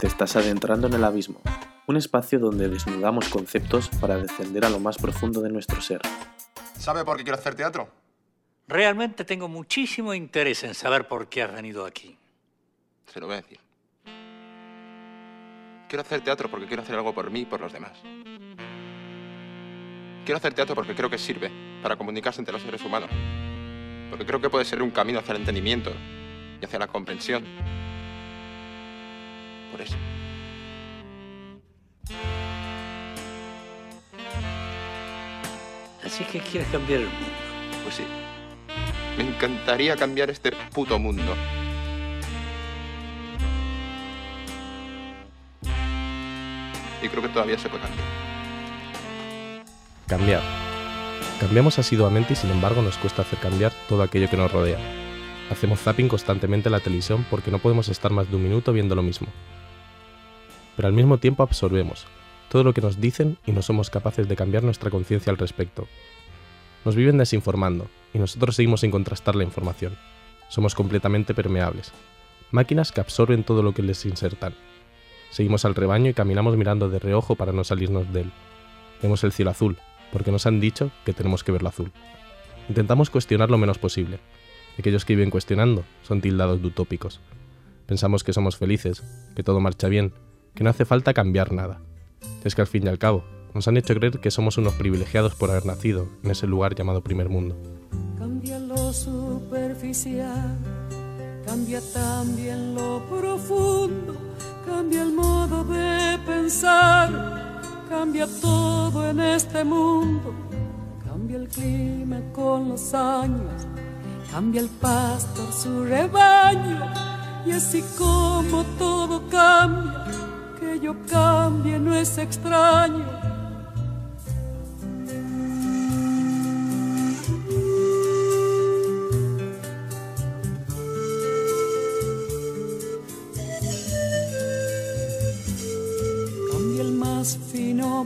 Te estás adentrando en el abismo, un espacio donde desnudamos conceptos para descender a lo más profundo de nuestro ser. ¿Sabe por qué quiero hacer teatro? Realmente tengo muchísimo interés en saber por qué has venido aquí. Se lo voy a decir. Quiero hacer teatro porque quiero hacer algo por mí y por los demás. Quiero hacer teatro porque creo que sirve para comunicarse entre los seres humanos. Porque creo que puede ser un camino hacia el entendimiento y hacia la comprensión. Por eso. Así que quieres cambiar el mundo. Pues sí. Me encantaría cambiar este puto mundo. Y creo que todavía se puede cambiar. Cambiar. Cambiamos asiduamente y sin embargo nos cuesta hacer cambiar todo aquello que nos rodea. Hacemos zapping constantemente en la televisión porque no podemos estar más de un minuto viendo lo mismo. Pero al mismo tiempo absorbemos todo lo que nos dicen y no somos capaces de cambiar nuestra conciencia al respecto. Nos viven desinformando y nosotros seguimos sin contrastar la información. Somos completamente permeables. Máquinas que absorben todo lo que les insertan. Seguimos al rebaño y caminamos mirando de reojo para no salirnos de él. Vemos el cielo azul, porque nos han dicho que tenemos que verlo azul. Intentamos cuestionar lo menos posible. Aquellos que viven cuestionando son tildados de utópicos. Pensamos que somos felices, que todo marcha bien, que no hace falta cambiar nada. Es que al fin y al cabo, nos han hecho creer que somos unos privilegiados por haber nacido en ese lugar llamado primer mundo. Cambia lo superficial, cambia también lo profundo, cambia el modo de pensar, cambia todo en este mundo, cambia el clima con los años, cambia el pastor su rebaño, y así como todo cambia, que yo cambie no es extraño.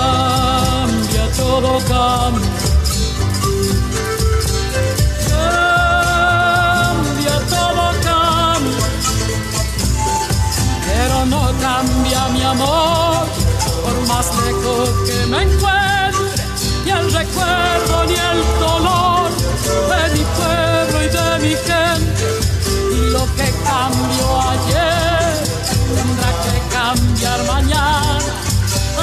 Cambia todo, cambia. Cambia todo, cambia. Pero no cambia amor, por más lejos que me encuentre, ni el recuerdo ni el dolor de mi pueblo y de mi gente, y lo que cambió ayer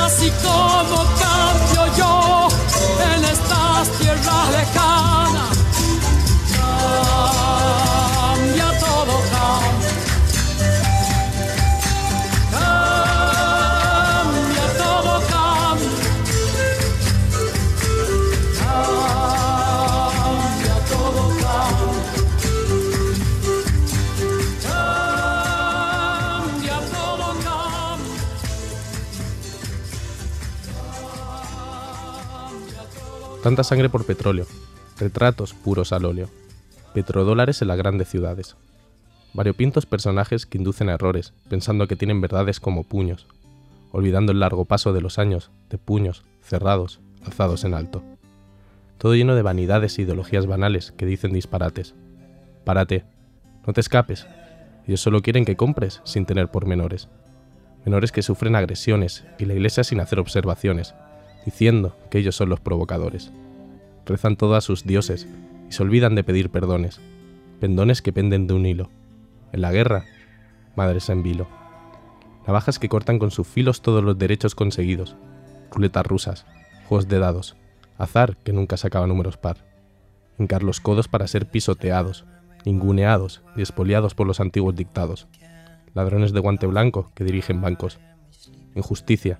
así como cambio yo en estas tierras. Tanta sangre por petróleo, retratos puros al óleo, petrodólares en las grandes ciudades, variopintos personajes que inducen errores, pensando que tienen verdades como puños, olvidando el largo paso de los años de puños cerrados, alzados en alto. Todo lleno de vanidades e ideologías banales que dicen disparates. Párate, no te escapes. Ellos solo quieren que compres sin tener pormenores. Menores que sufren agresiones y la iglesia sin hacer observaciones, diciendo que ellos son los provocadores. Rezan todo a sus dioses y se olvidan de pedir perdones, pendones que penden de un hilo. En la guerra, madres en vilo. Navajas que cortan con sus filos todos los derechos conseguidos, ruletas rusas, juegos de dados, azar que nunca sacaba números par. Hincar los codos para ser pisoteados, ninguneados y expoliados por los antiguos dictados. Ladrones de guante blanco que dirigen bancos. Injusticia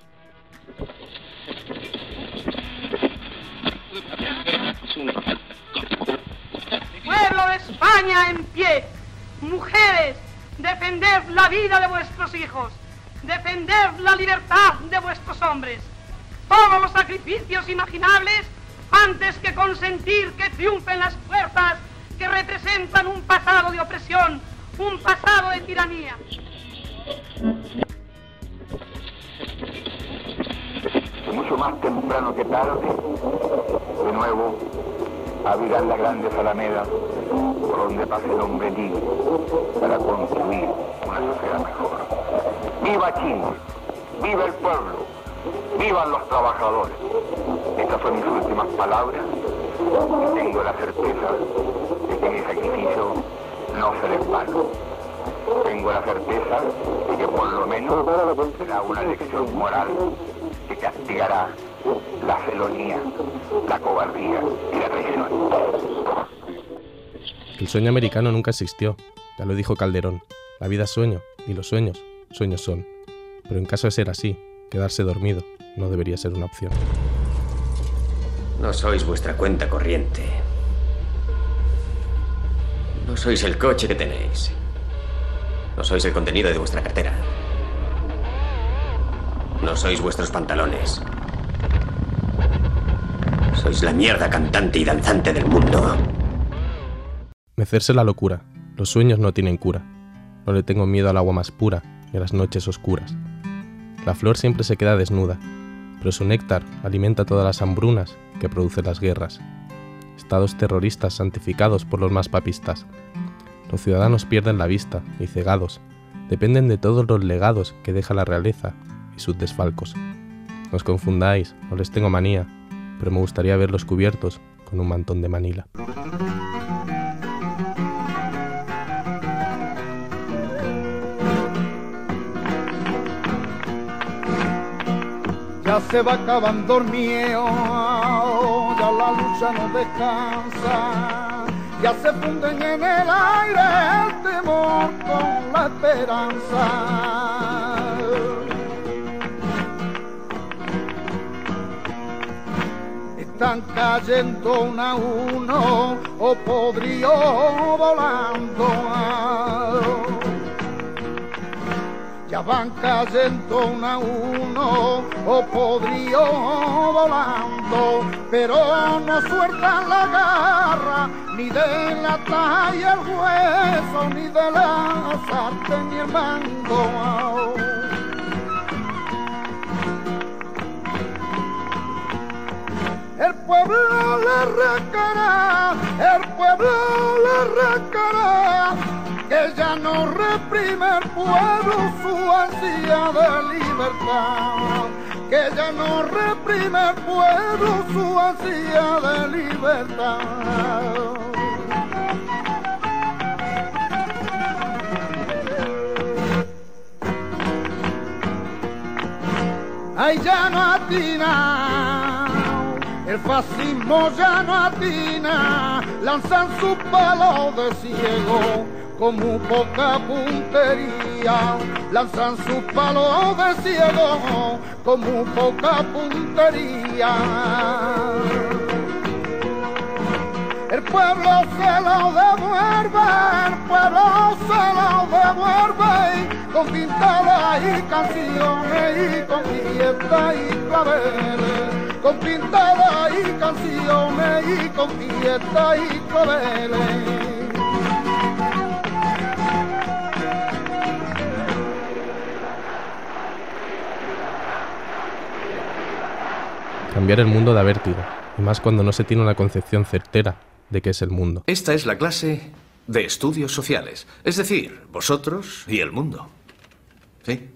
En pie, mujeres, defended la vida de vuestros hijos, defended la libertad de vuestros hombres. Todos los sacrificios imaginables antes que consentir que triunfen las fuerzas que representan un pasado de opresión, un pasado de tiranía. mucho más temprano que tarde, de nuevo abrirán las grandes alamedas por donde pase el hombre libre para construir una sociedad mejor. ¡Viva Chile! ¡Viva el pueblo! ¡Vivan los trabajadores! Estas son mis últimas palabras y tengo la certeza de que mi sacrificio no será en vano. Tengo la certeza de que por lo menos será una lección moral que castigará la felonía, la cobardía y la traición. El sueño americano nunca existió, ya lo dijo Calderón. La vida es sueño, y los sueños, sueños son. Pero en caso de ser así, quedarse dormido no debería ser una opción. No sois vuestra cuenta corriente. No sois el coche que tenéis. No sois el contenido de vuestra cartera. No sois vuestros pantalones. Sois la mierda cantante y danzante del mundo. Mecerse la locura. Los sueños no tienen cura. No le tengo miedo al agua más pura ni a las noches oscuras. La flor siempre se queda desnuda, pero su néctar alimenta todas las hambrunas que producen las guerras. Estados terroristas santificados por los más papistas. Los ciudadanos pierden la vista y cegados dependen de todos los legados que deja la realeza y sus desfalcos. No os confundáis, no les tengo manía, pero me gustaría verlos cubiertos con un mantón de Manila. Ya se va acabando el miedo, ya la lucha no descansa, ya se funden en el aire el temor con la esperanza. Están cayendo uno a uno o podrido volando. ya van cayendo uno a uno o podría volando, pero no sueltan la garra ni de la talla el hueso, ni de la sartén ni el mango. El pueblo le recará, el pueblo le recará, que ya no reprime el pueblo su ansia de libertad, que ya no reprime el pueblo su ansia de libertad. Ay, ya no atina el fascismo ya no atina, lanzan su palo de ciego con muy poca puntería, lanzan su palo de ciego con muy poca puntería. El pueblo se lo devuelve, el pueblo se lo devuelve con pintadas y canciones y con fiesta y claveles con pintada y canciones y con fiesta y claveles. Cambiar el mundo da vértigo, y más cuando no se tiene una concepción certera de qué es el mundo. Esta es la clase de estudios sociales, es decir, vosotros y el mundo. ¿Sí?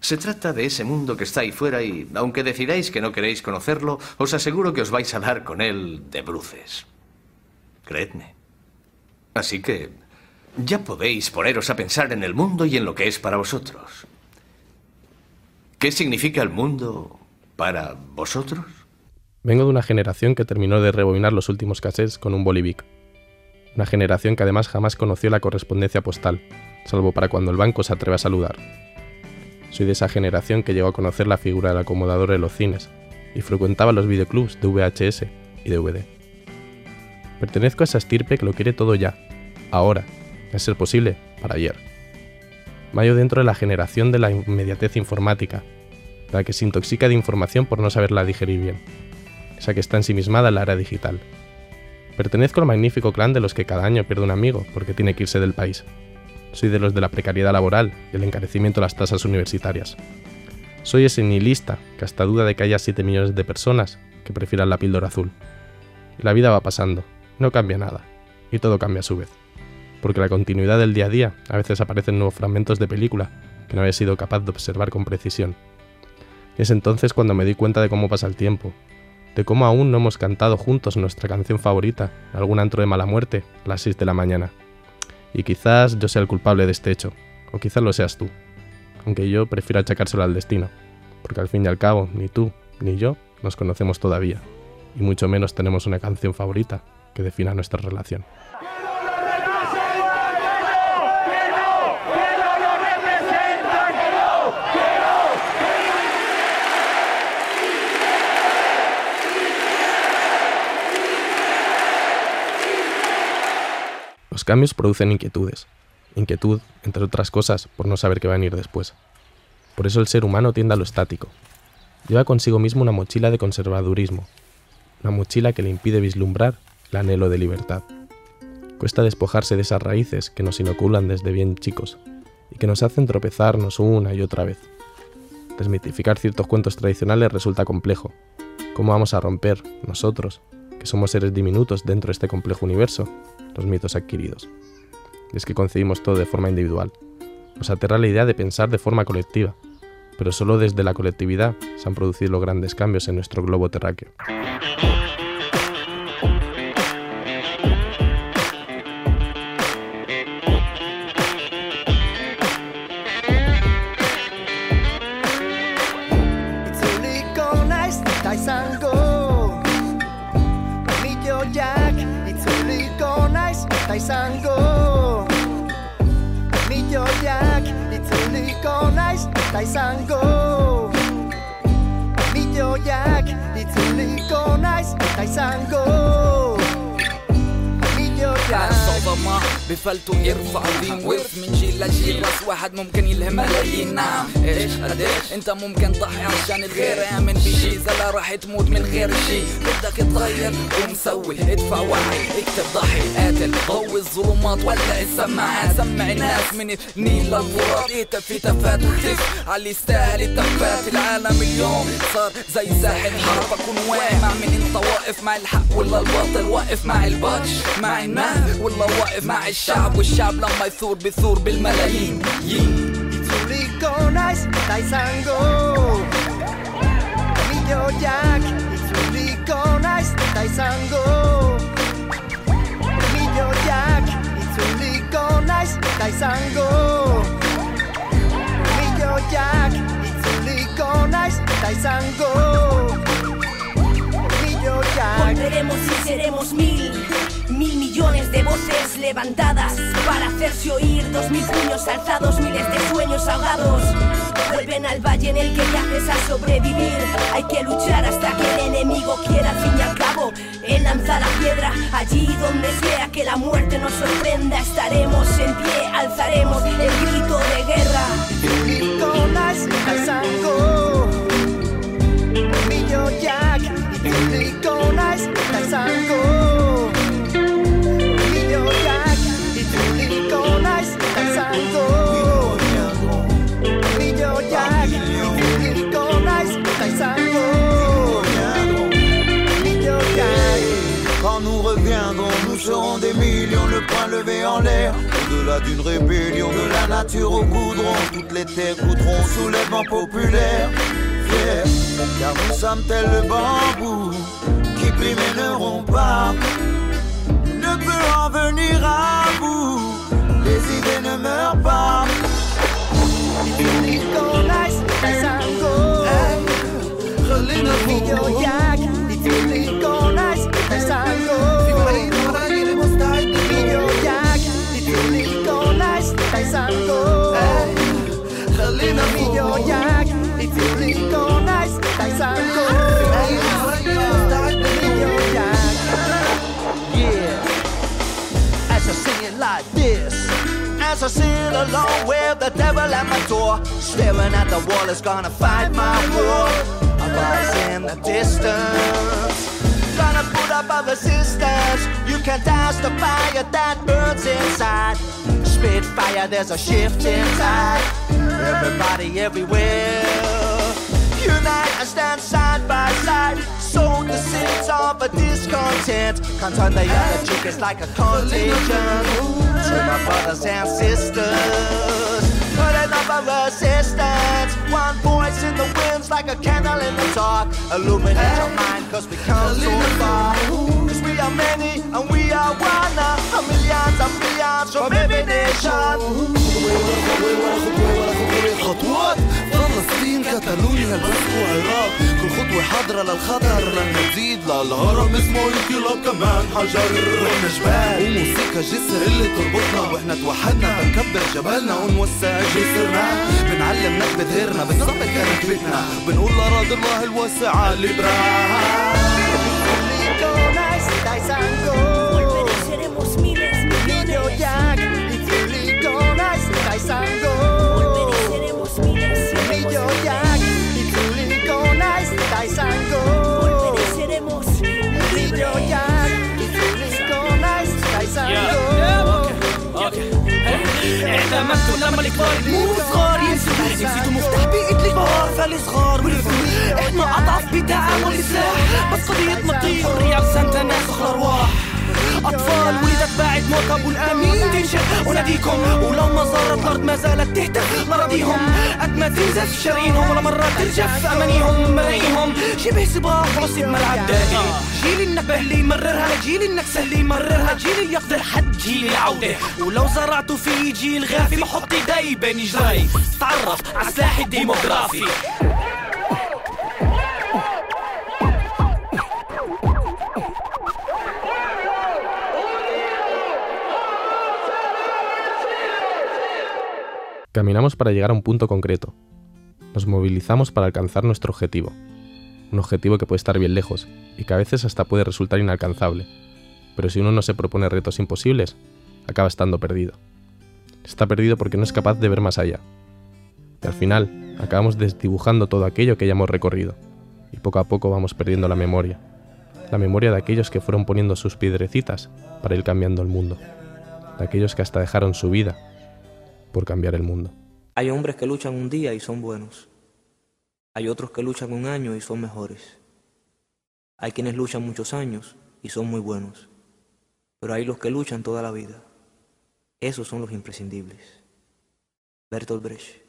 Se trata de ese mundo que está ahí fuera y, aunque decidáis que no queréis conocerlo, os aseguro que os vais a dar con él de bruces. Creedme. Así que ya podéis poneros a pensar en el mundo y en lo que es para vosotros. ¿Qué significa el mundo para vosotros? Vengo de una generación que terminó de rebobinar los últimos cassettes con un bolivic. Una generación que además jamás conoció la correspondencia postal, salvo para cuando el banco se atreve a saludar. Soy de esa generación que llegó a conocer la figura del acomodador en los cines y frecuentaba los videoclubs de VHS y DVD. Pertenezco a esa estirpe que lo quiere todo ya, ahora, a ser posible, para ayer. Mayo dentro de la generación de la inmediatez informática, la que se intoxica de información por no saberla digerir bien, esa que está ensimismada en la era digital. Pertenezco al magnífico clan de los que cada año pierde un amigo porque tiene que irse del país, soy de los de la precariedad laboral y el encarecimiento de las tasas universitarias. Soy ese nihilista que hasta duda de que haya 7 millones de personas que prefieran la píldora azul. la vida va pasando, no cambia nada, y todo cambia a su vez. Porque la continuidad del día a día a veces aparecen nuevos fragmentos de película que no había sido capaz de observar con precisión. Y es entonces cuando me di cuenta de cómo pasa el tiempo, de cómo aún no hemos cantado juntos nuestra canción favorita algún antro de mala muerte a las 6 de la mañana y quizás yo sea el culpable de este hecho, o quizás lo seas tú, aunque yo prefiero achacárselo al destino, porque al fin y al cabo ni tú ni yo nos conocemos todavía, y mucho menos tenemos una canción favorita que defina nuestra relación. Los cambios producen inquietudes. Inquietud, entre otras cosas, por no saber qué va a venir después. Por eso el ser humano tiende a lo estático. Lleva consigo mismo una mochila de conservadurismo, una mochila que le impide vislumbrar el anhelo de libertad. Cuesta despojarse de esas raíces que nos inoculan desde bien chicos y que nos hacen tropezarnos una y otra vez. Desmitificar ciertos cuentos tradicionales resulta complejo. ¿Cómo vamos a romper, nosotros, que somos seres diminutos dentro de este complejo universo, los mitos adquiridos. es que concebimos todo de forma individual. Nos aterra la idea de pensar de forma colectiva, pero solo desde la colectividad se han producido los grandes cambios en nuestro globo terráqueo. Milloiak itzuliko naiz eta izango. Milloiak itzuliko naiz eta izango على الصعوبة ما بفلتوا يرفع دين ورث من جيل لجيل. راس واحد ممكن يلهم ملايين نعم. إيش؟ قديش أنت ممكن تضحي عشان الغير امن بشي زلا راح تموت من غير شي. بدك تغير قوم سوي ادفع وعي اكتب ضحي. قاتل. ضوي الظلمات ولع السماعات. سمع الناس من النيل للفرات. ايتف في تفات وتف على يستاهل التفات. العالم اليوم صار زي ساحل حرب أكون واعي مع من أنت واقف. مع الحق ولا الباطل. واقف مع البطش مع الناس والله واقف مع الشعب والشعب لما يثور بيثور بالملايين Rico Nice, Jack, Volveremos y seremos mil Mil millones de voces levantadas para hacerse oír, dos mil puños alzados, miles de sueños ahogados. Vuelven al valle en el que yaces a sobrevivir. Hay que luchar hasta que el enemigo quiera, al fin y al cabo. Él lanza la piedra allí donde sea que la muerte nos sorprenda. Estaremos en pie, alzaremos el grito de guerra. El grito las el grito las. Quand nous reviendrons, nous serons des millions, le poing levé en l'air. Au-delà d'une rébellion de la nature au goudron, toutes les terres goûteront soulèvement populaire. Fiers, car nous sommes tels le bambou qui prime et ne pas. Ne peut en venir à bout, les idées ne meurent pas. Relais de vidéo yak, it's really gone nice, as I go. Alone with the devil at my door, staring at the wall is gonna fight my war. A voice in the distance, gonna put up a resistance. You can douse the fire that burns inside. Spit fire, there's a shift in tide. Everybody everywhere. Unite and stand side by side. Sow the seeds of a discontent. Can't turn the other cheek, it's like a contagion. To my brothers and sisters. Putting up a resistance. One voice in the winds like a candle in the dark. Illuminate your mind, cause we come so far. Many and we are one. A millions and billions from every nation. خطوات فلسطين كتالونيا البسك وعراق كل خطوة حاضرة للخطر لما تزيد للهرم اسمه ينقلب كمان حجر. جبال وموسيقى جسر اللي تربطنا. وإحنا توحدنا بنكبر جبالنا ونوسع جسرنا. بنعلم نكبة غيرنا بالظبط كانت بيتنا بنقول لأراضي الله الواسعة اللي براها اعتمدتوا لما الكبار مو صغار ينسوا نسيتوا مفتاح بإيد الكبار فالصغار ورثوا إحنا أضعف بتعامل السلاح. بس قضيتنا تطير ريال سانتا ناسخ الارواح أطفال ولدت بعد موت ابو الامين تنشد وناديكم ولو ما زارت الأرض ما زالت تهتف. لراضيهم قد ما تنزف. شرايينهم ولا مرة ترجف. أمانيهم ملايهم شبه سباق فلسطين ملعب دائري جيل النكبة اللي يمررها لجيل النكسة اللي يمررها جيل اللي يقدر حد جيل العودة ولو زرعتوا في جيل غافي بحط ايدي بين جراي. تعرف على سلاح الديموغرافي. Caminamos para llegar a un punto concreto. Nos movilizamos para alcanzar nuestro objetivo. Un objetivo que puede estar bien lejos y que a veces hasta puede resultar inalcanzable, Pero si uno no se propone retos imposibles, acaba estando perdido. Está perdido porque no es capaz de ver más allá. Y al final, acabamos desdibujando todo aquello que hayamos recorrido. Y poco a poco vamos perdiendo la memoria. La memoria de aquellos que fueron poniendo sus piedrecitas para ir cambiando el mundo. De aquellos que hasta dejaron su vida por cambiar el mundo. Hay hombres que luchan un día y son buenos. Hay otros que luchan un año y son mejores. Hay quienes luchan muchos años y son muy buenos. Pero hay los que luchan toda la vida. Esos son los imprescindibles. Bertolt Brecht.